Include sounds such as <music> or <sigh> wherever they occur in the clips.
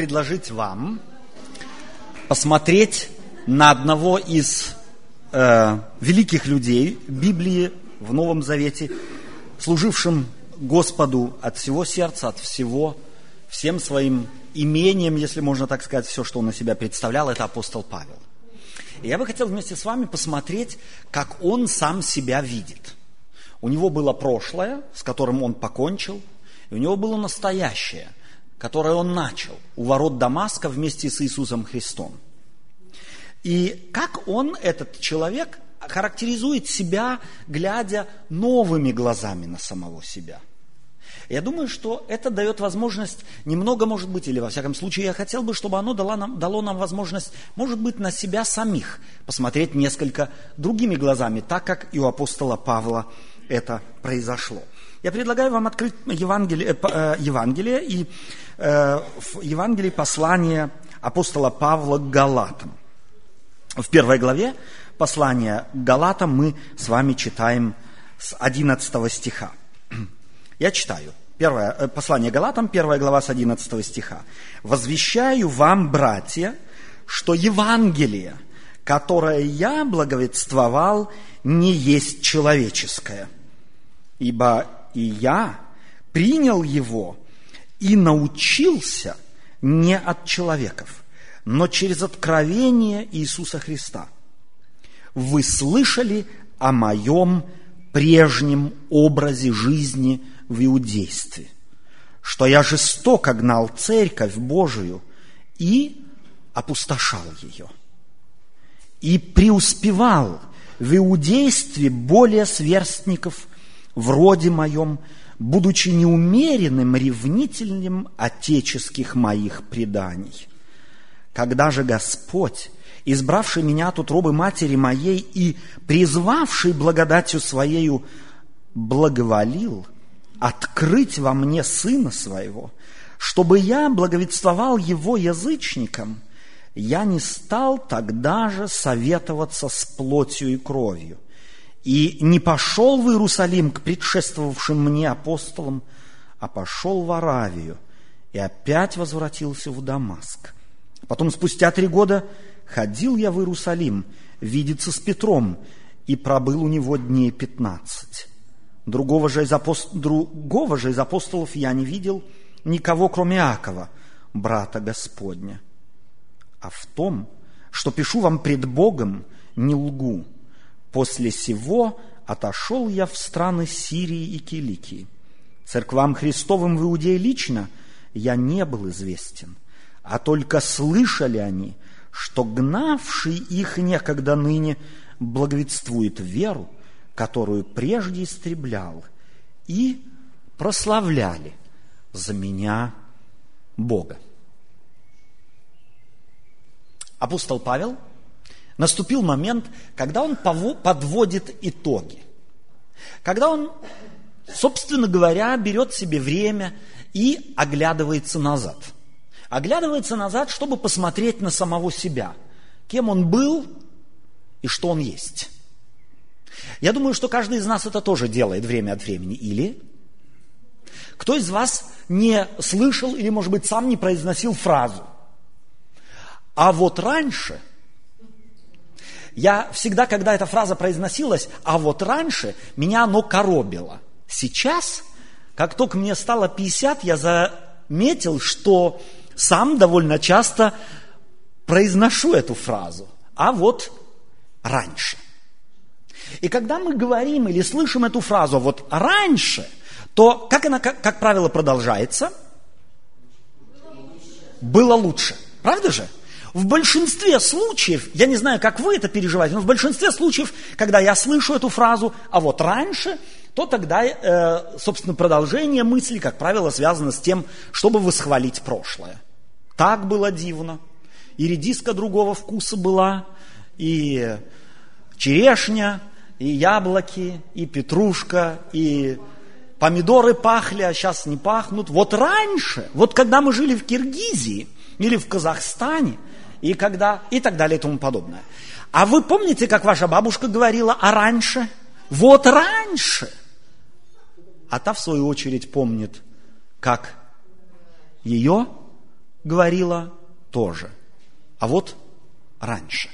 предложить вам посмотреть на одного из э, великих людей Библии в Новом Завете, служившим Господу от всего сердца, от всего, всем своим имением, если можно так сказать, все, что он на себя представлял, это апостол Павел. И я бы хотел вместе с вами посмотреть, как он сам себя видит. У него было прошлое, с которым он покончил, и у него было настоящее, которое он начал у ворот Дамаска вместе с Иисусом Христом. И как он, этот человек, характеризует себя, глядя новыми глазами на самого себя – я думаю, что это дает возможность немного, может быть, или во всяком случае, я хотел бы, чтобы оно дало нам, дало нам возможность, может быть, на себя самих посмотреть несколько другими глазами, так как и у апостола Павла это произошло. Я предлагаю вам открыть Евангелие, э, э Евангелие и э, в Евангелии послание апостола Павла к Галатам. В первой главе послания к Галатам мы с вами читаем с 11 стиха. Я читаю. Первое, э, послание Галатам, первая глава с 11 стиха. «Возвещаю вам, братья, что Евангелие, которое я благовествовал, не есть человеческое, ибо и я принял его и научился не от человеков, но через откровение Иисуса Христа. Вы слышали о моем прежнем образе жизни – в иудействе, что я жестоко гнал церковь Божию и опустошал ее. И преуспевал в иудействе более сверстников вроде моем, будучи неумеренным ревнительным отеческих моих преданий. Когда же Господь, избравший меня от утробы матери моей и призвавший благодатью Своею, благоволил – открыть во мне Сына Своего, чтобы я благовествовал Его язычникам, я не стал тогда же советоваться с плотью и кровью, и не пошел в Иерусалим к предшествовавшим мне апостолам, а пошел в Аравию и опять возвратился в Дамаск. Потом, спустя три года, ходил я в Иерусалим видеться с Петром и пробыл у него дней пятнадцать. Другого же, из апост... Другого же из апостолов я не видел никого, кроме Иакова, брата Господня. А в том, что пишу вам пред Богом, не лгу. После сего отошел я в страны Сирии и Киликии. Церквам Христовым в Иудее лично я не был известен, а только слышали они, что гнавший их некогда ныне благовествует веру, которую прежде истреблял, и прославляли за меня Бога. Апостол Павел наступил момент, когда он подводит итоги. Когда он, собственно говоря, берет себе время и оглядывается назад. Оглядывается назад, чтобы посмотреть на самого себя, кем он был и что он есть. Я думаю, что каждый из нас это тоже делает время от времени. Или кто из вас не слышал или, может быть, сам не произносил фразу? А вот раньше, я всегда, когда эта фраза произносилась, а вот раньше, меня оно коробило. Сейчас, как только мне стало 50, я заметил, что сам довольно часто произношу эту фразу. А вот раньше – и когда мы говорим или слышим эту фразу вот раньше, то как она, как, как правило, продолжается? Было лучше. Правда же? В большинстве случаев, я не знаю, как вы это переживаете, но в большинстве случаев, когда я слышу эту фразу, а вот раньше, то тогда, э, собственно, продолжение мысли, как правило, связано с тем, чтобы восхвалить прошлое. Так было дивно, и редиска другого вкуса была, и черешня, и яблоки, и петрушка, и помидоры пахли, а сейчас не пахнут. Вот раньше, вот когда мы жили в Киргизии или в Казахстане, и, когда, и так далее и тому подобное. А вы помните, как ваша бабушка говорила, а раньше? Вот раньше. А та, в свою очередь, помнит, как ее говорила тоже. А вот раньше.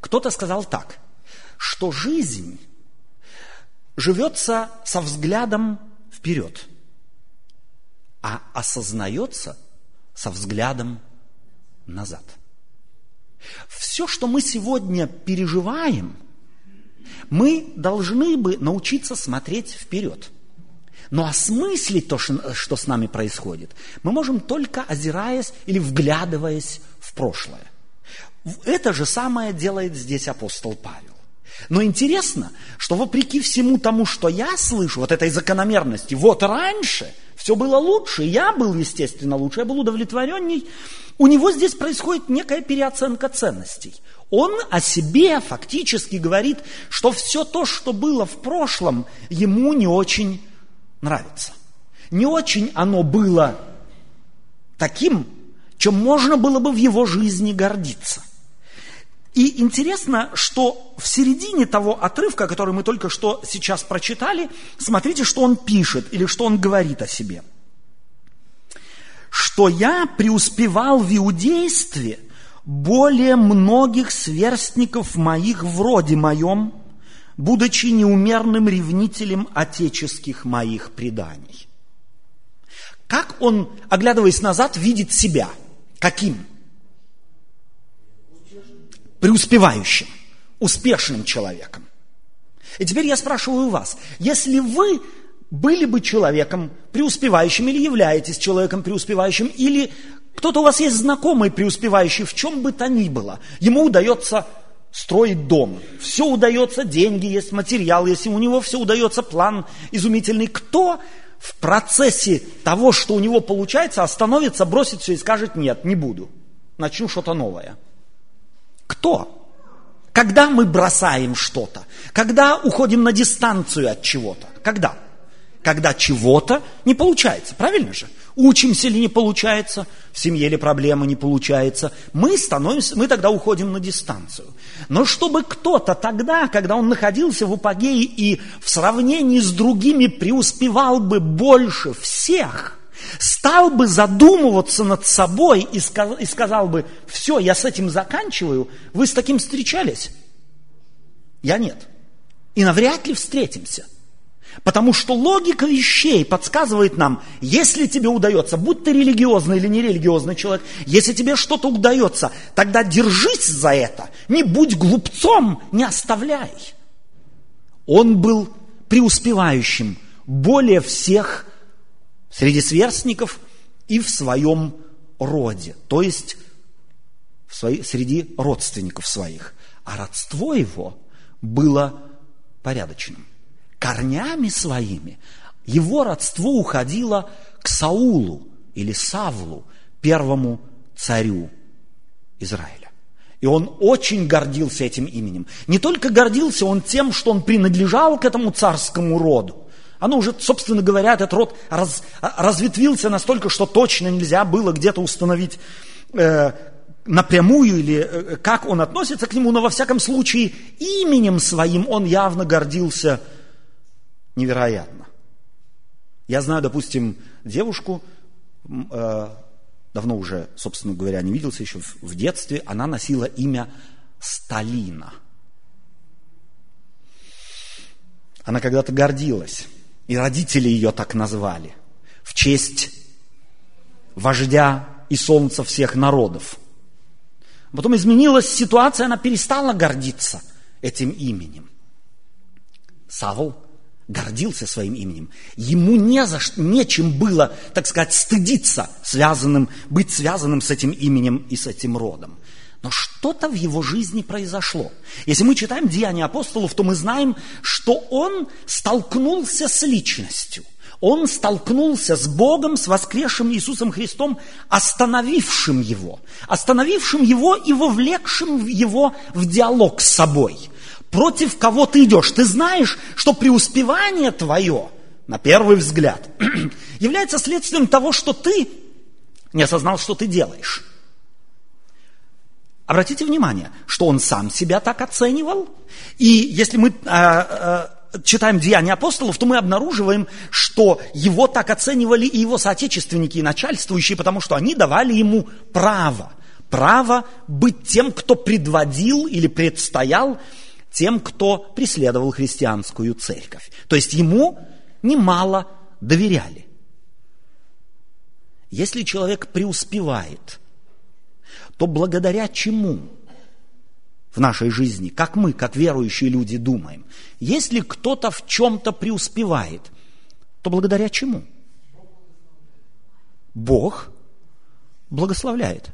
Кто-то сказал так, что жизнь живется со взглядом вперед, а осознается со взглядом назад. Все, что мы сегодня переживаем, мы должны бы научиться смотреть вперед. Но осмыслить то, что с нами происходит, мы можем только озираясь или вглядываясь в прошлое. Это же самое делает здесь апостол Павел. Но интересно, что вопреки всему тому, что я слышу, вот этой закономерности, вот раньше все было лучше, я был, естественно, лучше, я был удовлетворенней, у него здесь происходит некая переоценка ценностей. Он о себе фактически говорит, что все то, что было в прошлом, ему не очень нравится. Не очень оно было таким, чем можно было бы в его жизни гордиться. И интересно, что в середине того отрывка, который мы только что сейчас прочитали, смотрите, что он пишет или что он говорит о себе. Что я преуспевал в иудействе более многих сверстников моих вроде моем, будучи неумерным ревнителем отеческих моих преданий. Как он, оглядываясь назад, видит себя? Каким? преуспевающим, успешным человеком. И теперь я спрашиваю вас, если вы были бы человеком преуспевающим или являетесь человеком преуспевающим, или кто-то у вас есть знакомый преуспевающий в чем бы то ни было, ему удается строить дом, все удается, деньги есть, материал есть, и у него все удается, план изумительный. Кто в процессе того, что у него получается, остановится, бросит все и скажет, нет, не буду, начну что-то новое – кто? Когда мы бросаем что-то? Когда уходим на дистанцию от чего-то? Когда? Когда чего-то не получается, правильно же? Учимся ли не получается, в семье ли проблема не получается, мы становимся, мы тогда уходим на дистанцию. Но чтобы кто-то тогда, когда он находился в апогее и в сравнении с другими преуспевал бы больше всех – стал бы задумываться над собой и сказал, и сказал бы, все, я с этим заканчиваю, вы с таким встречались? Я нет. И навряд ли встретимся. Потому что логика вещей подсказывает нам, если тебе удается, будь ты религиозный или нерелигиозный человек, если тебе что-то удается, тогда держись за это, не будь глупцом, не оставляй. Он был преуспевающим более всех среди сверстников и в своем роде, то есть в свои, среди родственников своих. А родство его было порядочным. Корнями своими его родство уходило к Саулу или Савлу, первому царю Израиля. И он очень гордился этим именем. Не только гордился он тем, что он принадлежал к этому царскому роду, оно уже, собственно говоря, этот род раз, разветвился настолько, что точно нельзя было где-то установить э, напрямую или э, как он относится к нему, но во всяком случае именем своим он явно гордился невероятно. Я знаю, допустим, девушку, э, давно уже, собственно говоря, не виделся еще в, в детстве, она носила имя Сталина. Она когда-то гордилась и родители ее так назвали, в честь вождя и солнца всех народов. Потом изменилась ситуация, она перестала гордиться этим именем. Савл гордился своим именем. Ему не за что, нечем было, так сказать, стыдиться, связанным, быть связанным с этим именем и с этим родом. Но что-то в его жизни произошло. Если мы читаем Деяния апостолов, то мы знаем, что он столкнулся с личностью. Он столкнулся с Богом, с воскресшим Иисусом Христом, остановившим его. Остановившим его и вовлекшим его в диалог с собой. Против кого ты идешь? Ты знаешь, что преуспевание твое, на первый взгляд, <clears throat> является следствием того, что ты не осознал, что ты делаешь. Обратите внимание, что он сам себя так оценивал. И если мы а, а, читаем Деяния апостолов, то мы обнаруживаем, что его так оценивали и его соотечественники, и начальствующие, потому что они давали ему право. Право быть тем, кто предводил или предстоял тем, кто преследовал христианскую церковь. То есть ему немало доверяли. Если человек преуспевает, то благодаря чему в нашей жизни, как мы, как верующие люди, думаем? Если кто-то в чем-то преуспевает, то благодаря чему? Бог благословляет.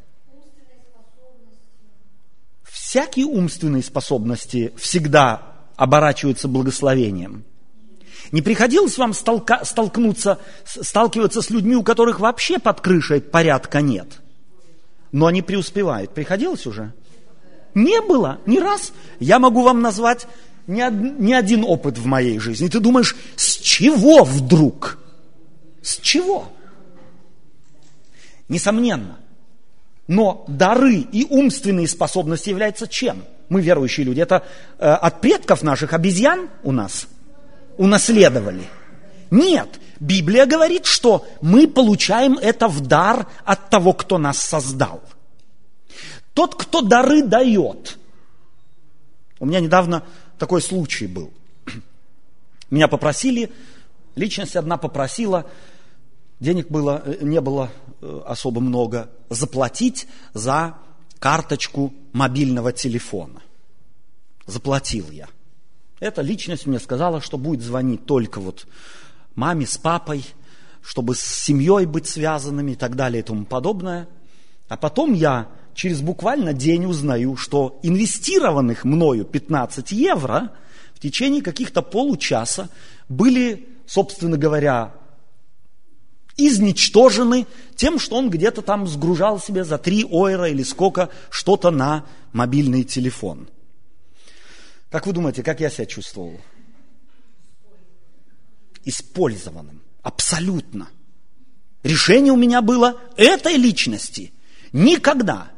Всякие умственные способности всегда оборачиваются благословением – не приходилось вам столка, столкнуться, сталкиваться с людьми, у которых вообще под крышей порядка нет, но они преуспевают? Приходилось уже? Не было, ни раз. Я могу вам назвать ни, ни один опыт в моей жизни. Ты думаешь, с чего вдруг? С чего? Несомненно. Но дары и умственные способности являются чем? Мы верующие люди. Это э, от предков наших обезьян у нас – унаследовали. Нет, Библия говорит, что мы получаем это в дар от того, кто нас создал. Тот, кто дары дает. У меня недавно такой случай был. <clears throat> Меня попросили, личность одна попросила, денег было, э, не было э, особо много, заплатить за карточку мобильного телефона. Заплатил я. Эта личность мне сказала, что будет звонить только вот маме с папой, чтобы с семьей быть связанными и так далее и тому подобное. А потом я через буквально день узнаю, что инвестированных мною 15 евро в течение каких-то получаса были, собственно говоря, изничтожены тем, что он где-то там сгружал себе за 3 ойра или сколько что-то на мобильный телефон. Как вы думаете, как я себя чувствовал? Использованным. Абсолютно. Решение у меня было этой личности. Никогда.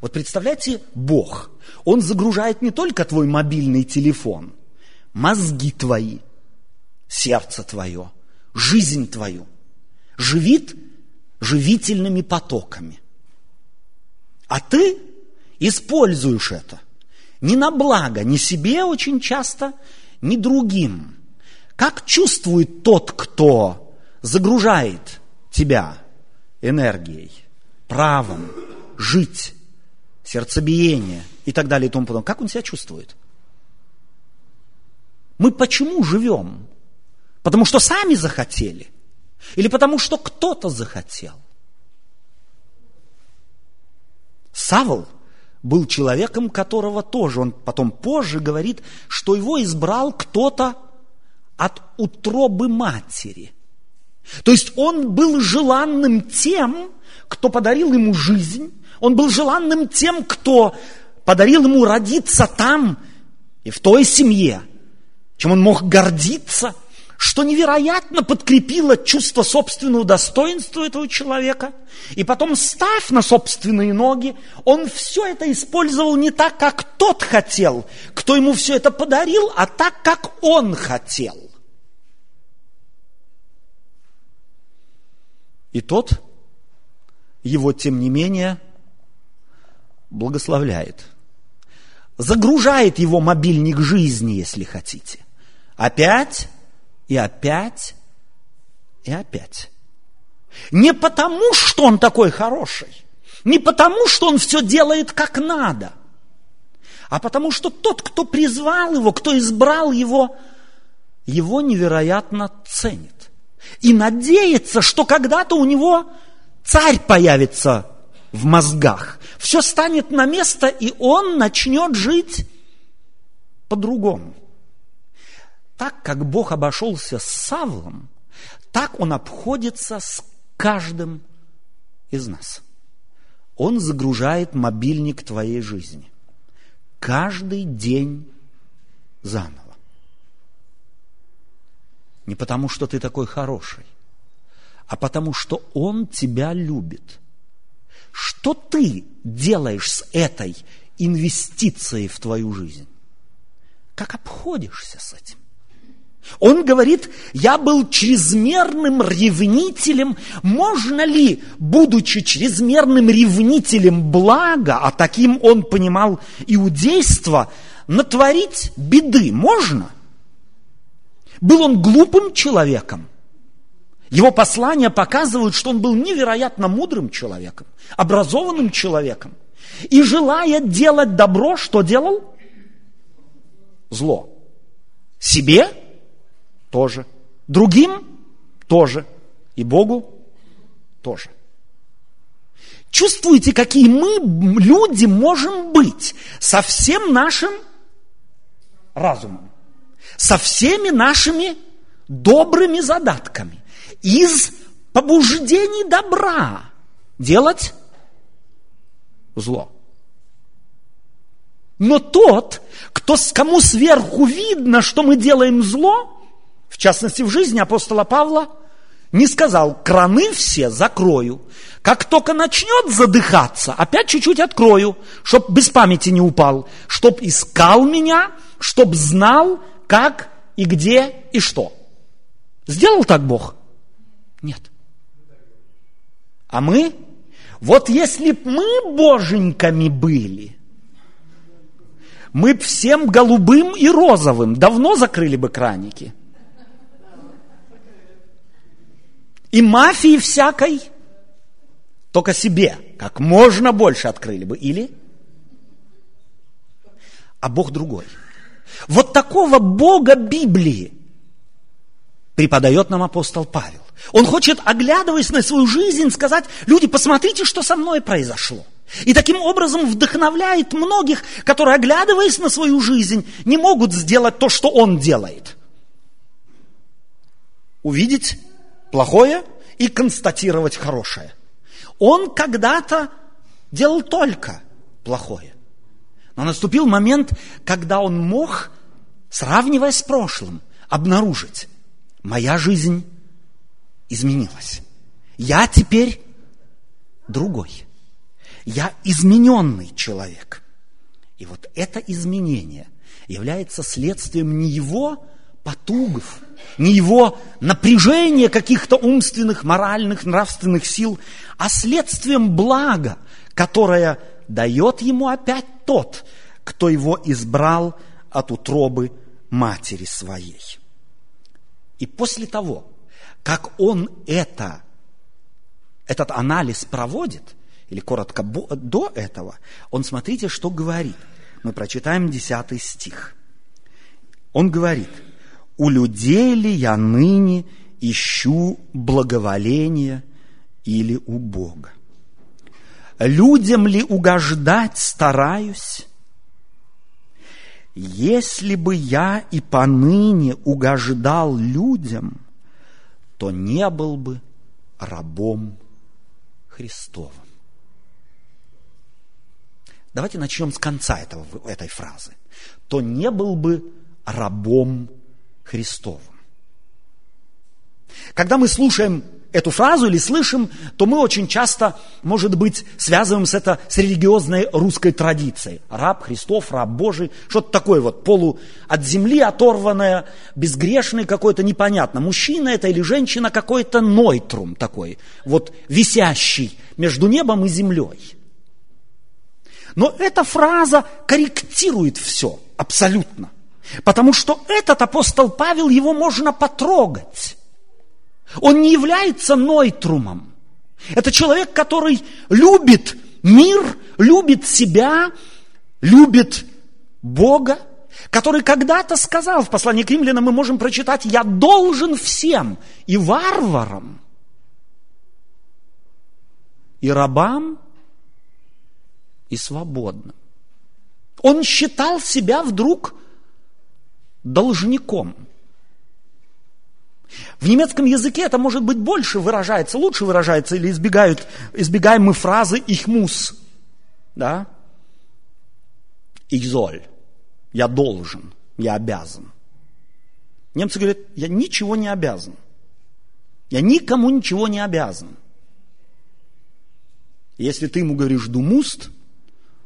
Вот представляете, Бог, Он загружает не только твой мобильный телефон, мозги твои, сердце твое, жизнь твою. Живит живительными потоками. А ты используешь это не на благо, ни себе очень часто, ни другим. Как чувствует тот, кто загружает тебя энергией, правом, жить, сердцебиение и так далее и тому подобное? Как он себя чувствует? Мы почему живем? Потому что сами захотели? Или потому что кто-то захотел? Савл – был человеком, которого тоже, он потом позже говорит, что его избрал кто-то от утробы матери. То есть он был желанным тем, кто подарил ему жизнь, он был желанным тем, кто подарил ему родиться там и в той семье, чем он мог гордиться – что невероятно подкрепило чувство собственного достоинства этого человека. И потом, ставь на собственные ноги, он все это использовал не так, как тот хотел, кто ему все это подарил, а так, как он хотел. И тот его, тем не менее, благословляет. Загружает его мобильник жизни, если хотите. Опять и опять, и опять. Не потому, что он такой хороший, не потому, что он все делает как надо, а потому что тот, кто призвал его, кто избрал его, его невероятно ценит. И надеется, что когда-то у него царь появится в мозгах. Все станет на место, и он начнет жить по-другому. Так как Бог обошелся с Савлом, так Он обходится с каждым из нас. Он загружает мобильник твоей жизни. Каждый день заново. Не потому, что ты такой хороший, а потому, что Он тебя любит. Что ты делаешь с этой инвестицией в твою жизнь? как обходишься с этим. Он говорит, я был чрезмерным ревнителем. Можно ли, будучи чрезмерным ревнителем блага, а таким он понимал иудейство, натворить беды? Можно? Был он глупым человеком? Его послания показывают, что он был невероятно мудрым человеком, образованным человеком. И желая делать добро, что делал? Зло. Себе тоже. Другим тоже. И Богу тоже. Чувствуете, какие мы, люди, можем быть со всем нашим разумом, со всеми нашими добрыми задатками, из побуждений добра делать зло. Но тот, кто, кому сверху видно, что мы делаем зло, в частности, в жизни апостола Павла, не сказал, краны все закрою. Как только начнет задыхаться, опять чуть-чуть открою, чтоб без памяти не упал, чтоб искал меня, чтоб знал, как и где и что. Сделал так Бог? Нет. А мы? Вот если б мы боженьками были, мы б всем голубым и розовым давно закрыли бы краники. И мафии всякой только себе как можно больше открыли бы. Или? А Бог другой. Вот такого Бога Библии преподает нам апостол Павел. Он хочет, оглядываясь на свою жизнь, сказать, люди, посмотрите, что со мной произошло. И таким образом вдохновляет многих, которые, оглядываясь на свою жизнь, не могут сделать то, что он делает. Увидеть плохое и констатировать хорошее. Он когда-то делал только плохое. Но наступил момент, когда он мог, сравнивая с прошлым, обнаружить, моя жизнь изменилась. Я теперь другой. Я измененный человек. И вот это изменение является следствием не его потугов, не его напряжения каких-то умственных, моральных, нравственных сил, а следствием блага, которое дает ему опять тот, кто его избрал от утробы матери своей. И после того, как он это, этот анализ проводит, или коротко до этого, он, смотрите, что говорит. Мы прочитаем 10 стих. Он говорит, «У людей ли я ныне ищу благоволения или у Бога? Людям ли угождать стараюсь? Если бы я и поныне угождал людям – то не был бы рабом Христовым. Давайте начнем с конца этого, этой фразы. То не был бы рабом Христовым. Когда мы слушаем эту фразу или слышим, то мы очень часто, может быть, связываем с это с религиозной русской традицией. Раб Христов, раб Божий, что-то такое вот полу от земли оторванное, безгрешный какой-то, непонятно. Мужчина это или женщина какой-то нойтрум такой, вот висящий между небом и землей. Но эта фраза корректирует все абсолютно. Потому что этот апостол Павел, его можно потрогать. Он не является нойтрумом. Это человек, который любит мир, любит себя, любит Бога, который когда-то сказал в послании к римлянам, мы можем прочитать, я должен всем, и варварам, и рабам, и свободным. Он считал себя вдруг должником – в немецком языке это может быть больше выражается, лучше выражается, или избегают, избегаем мы фразы «ich muss». Да? «Ich soll». Я должен, я обязан. Немцы говорят, я ничего не обязан. Я никому ничего не обязан. Если ты ему говоришь «du musst»,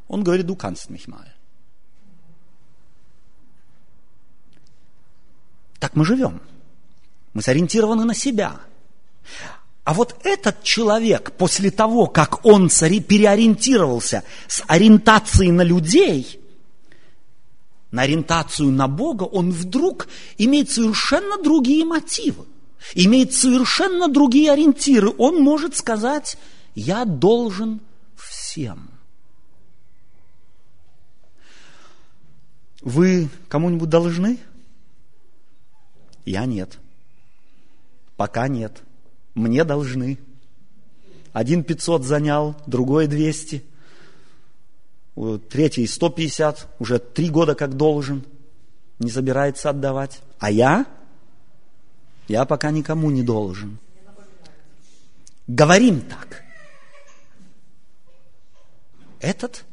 он говорит «du kannst mich mal». Так мы живем. Мы сориентированы на себя. А вот этот человек, после того, как он переориентировался с ориентацией на людей, на ориентацию на Бога, он вдруг имеет совершенно другие мотивы, имеет совершенно другие ориентиры. Он может сказать, я должен всем. Вы кому-нибудь должны? Я нет. Пока нет. Мне должны. Один 500 занял, другой 200, третий 150, уже три года как должен, не собирается отдавать. А я? Я пока никому не должен. Говорим так. Этот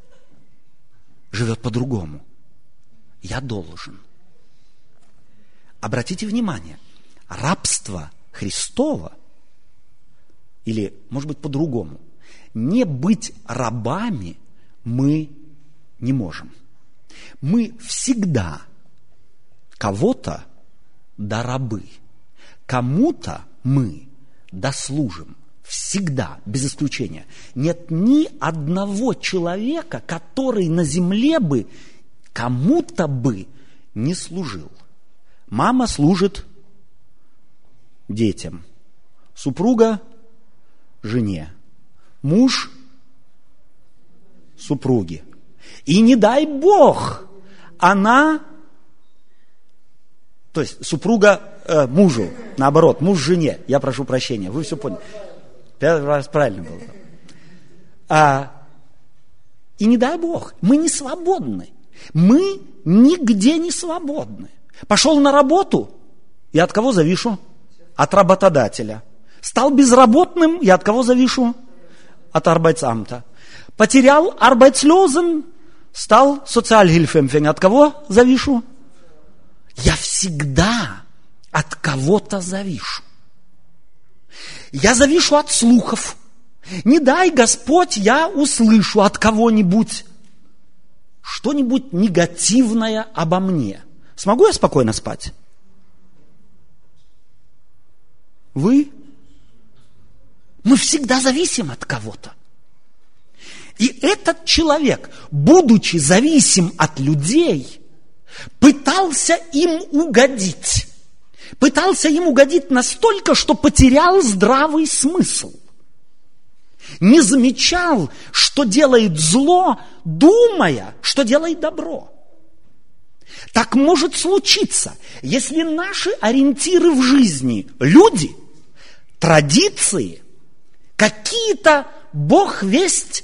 живет по-другому. Я должен. Обратите внимание, рабство Христова или, может быть, по-другому. Не быть рабами мы не можем. Мы всегда кого-то до рабы, кому-то мы дослужим. Всегда, без исключения. Нет ни одного человека, который на земле бы кому-то бы не служил. Мама служит детям, супруга жене, муж супруге. И не дай Бог, она, то есть супруга э, мужу, наоборот, муж жене, я прошу прощения, вы все поняли. Первый раз правильно было. А, и не дай Бог, мы не свободны. Мы нигде не свободны. Пошел на работу, и от кого завишу? От работодателя. Стал безработным, я от кого завишу? От Arbeitsamta. Потерял Arbeitslösen, стал социальгильфемфинг. От кого завишу? Я всегда от кого-то завишу. Я завишу от слухов. Не дай, Господь, я услышу от кого-нибудь что-нибудь негативное обо мне. Смогу я спокойно спать? Вы мы всегда зависим от кого-то. И этот человек, будучи зависим от людей, пытался им угодить. Пытался им угодить настолько, что потерял здравый смысл. Не замечал, что делает зло, думая, что делает добро. Так может случиться, если наши ориентиры в жизни – люди, традиции – какие-то, Бог весть,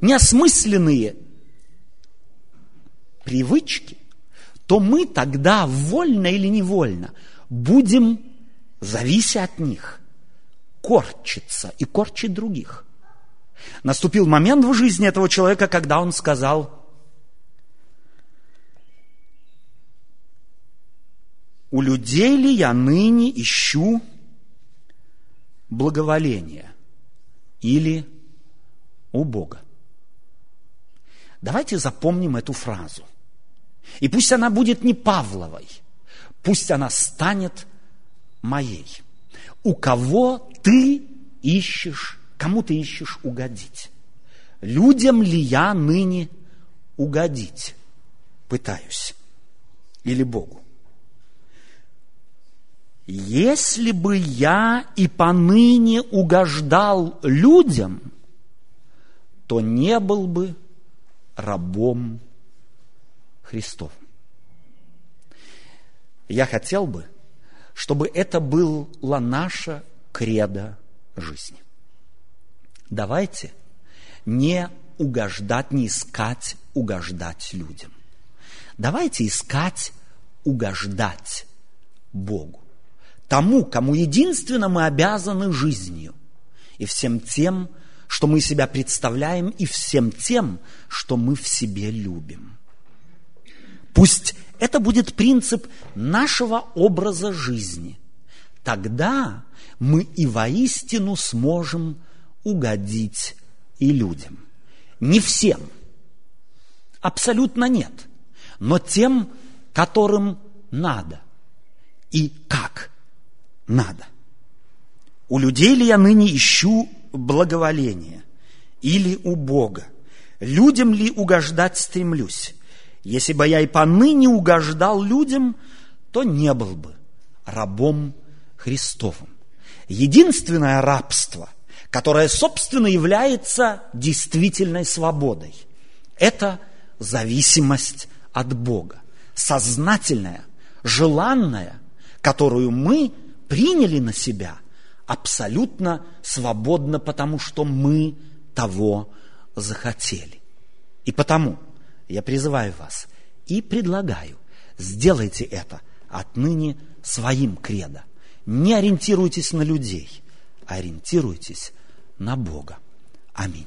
неосмысленные привычки, то мы тогда, вольно или невольно, будем, завися от них, корчиться и корчить других. Наступил момент в жизни этого человека, когда он сказал, у людей ли я ныне ищу благоволение? или у Бога. Давайте запомним эту фразу. И пусть она будет не Павловой, пусть она станет моей. У кого ты ищешь, кому ты ищешь угодить? Людям ли я ныне угодить пытаюсь? Или Богу? Если бы я и поныне угождал людям, то не был бы рабом Христов. Я хотел бы, чтобы это была наша кредо жизни. Давайте не угождать, не искать угождать людям. Давайте искать угождать Богу тому, кому единственно мы обязаны жизнью, и всем тем, что мы себя представляем, и всем тем, что мы в себе любим. Пусть это будет принцип нашего образа жизни. Тогда мы и воистину сможем угодить и людям. Не всем, абсолютно нет, но тем, которым надо и как надо. У людей ли я ныне ищу благоволение или у Бога? Людям ли угождать стремлюсь? Если бы я и поныне угождал людям, то не был бы рабом Христовым. Единственное рабство, которое, собственно, является действительной свободой, это зависимость от Бога, сознательная, желанная, которую мы приняли на себя абсолютно свободно, потому что мы того захотели. И потому я призываю вас и предлагаю, сделайте это отныне своим кредо. Не ориентируйтесь на людей, а ориентируйтесь на Бога. Аминь.